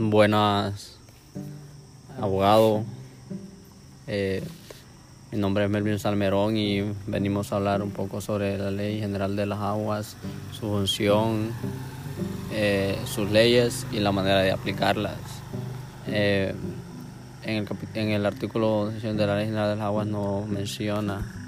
Buenas, abogado. Eh, mi nombre es Melvin Salmerón y venimos a hablar un poco sobre la Ley General de las Aguas, su función, eh, sus leyes y la manera de aplicarlas. Eh, en, el en el artículo de la Ley General de las Aguas no menciona